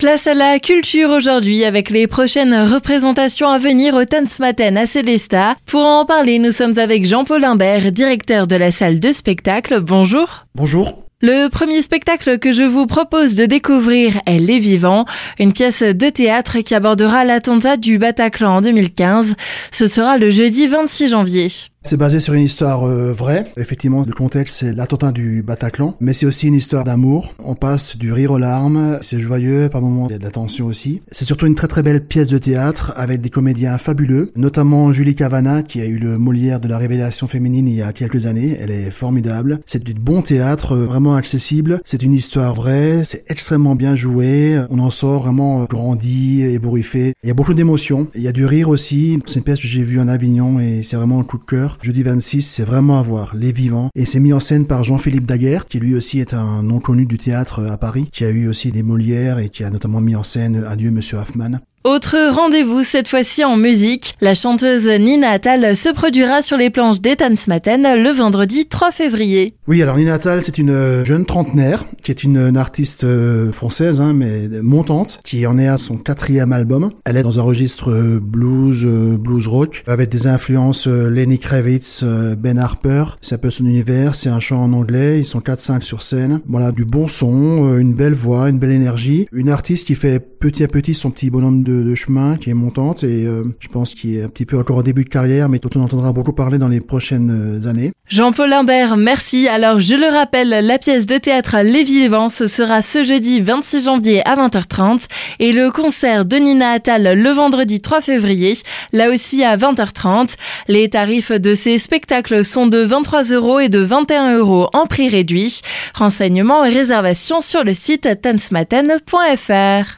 Place à la culture aujourd'hui avec les prochaines représentations à venir au Tanzmatten à Célesta. Pour en parler, nous sommes avec Jean-Paul Imbert, directeur de la salle de spectacle. Bonjour. Bonjour. Le premier spectacle que je vous propose de découvrir est Les Vivants, une pièce de théâtre qui abordera l'attentat du Bataclan en 2015. Ce sera le jeudi 26 janvier. C'est basé sur une histoire euh, vraie. Effectivement, le contexte, c'est l'attentat du Bataclan, mais c'est aussi une histoire d'amour. On passe du rire aux larmes, c'est joyeux, par moments il y a de la tension aussi. C'est surtout une très très belle pièce de théâtre avec des comédiens fabuleux, notamment Julie Cavana qui a eu le Molière de la révélation féminine il y a quelques années. Elle est formidable. C'est du bon théâtre, euh, vraiment accessible. C'est une histoire vraie, c'est extrêmement bien joué. On en sort vraiment euh, grandi, ébouriffé. Il y a beaucoup d'émotions. Il y a du rire aussi. C'est une pièce que j'ai vue en Avignon et c'est vraiment un coup de cœur. Jeudi 26, c'est vraiment à voir, Les Vivants. Et c'est mis en scène par Jean-Philippe Daguerre, qui lui aussi est un nom connu du théâtre à Paris, qui a eu aussi des Molières et qui a notamment mis en scène Adieu Monsieur Hoffman. Autre rendez-vous, cette fois-ci en musique. La chanteuse Nina Attal se produira sur les planches d'Etansmaten le vendredi 3 février. Oui, alors Nina Attal, c'est une euh, jeune trentenaire qui est une, artiste euh, française, hein, mais montante, qui en est à son quatrième album. Elle est dans un registre euh, blues, blues rock, avec des influences Lenny Kravitz, Ben Harper. C'est un peu son univers, c'est un chant en anglais, ils sont 4-5 sur scène. Voilà, du bon son, une belle voix, une belle énergie. Une artiste qui fait petit à petit son petit bonhomme de chemin qui est montante et euh, je pense qu'il est un petit peu encore au début de carrière, mais dont on entendra beaucoup parler dans les prochaines euh, années. Jean-Paul Imbert, merci. Alors je le rappelle, la pièce de théâtre Les Vivants, ce sera ce jeudi 26 janvier à 20h30 et le concert de Nina Attal le vendredi 3 février, là aussi à 20h30. Les tarifs de ces spectacles sont de 23 euros et de 21 euros en prix réduit. Renseignements et réservations sur le site tansmaten.fr.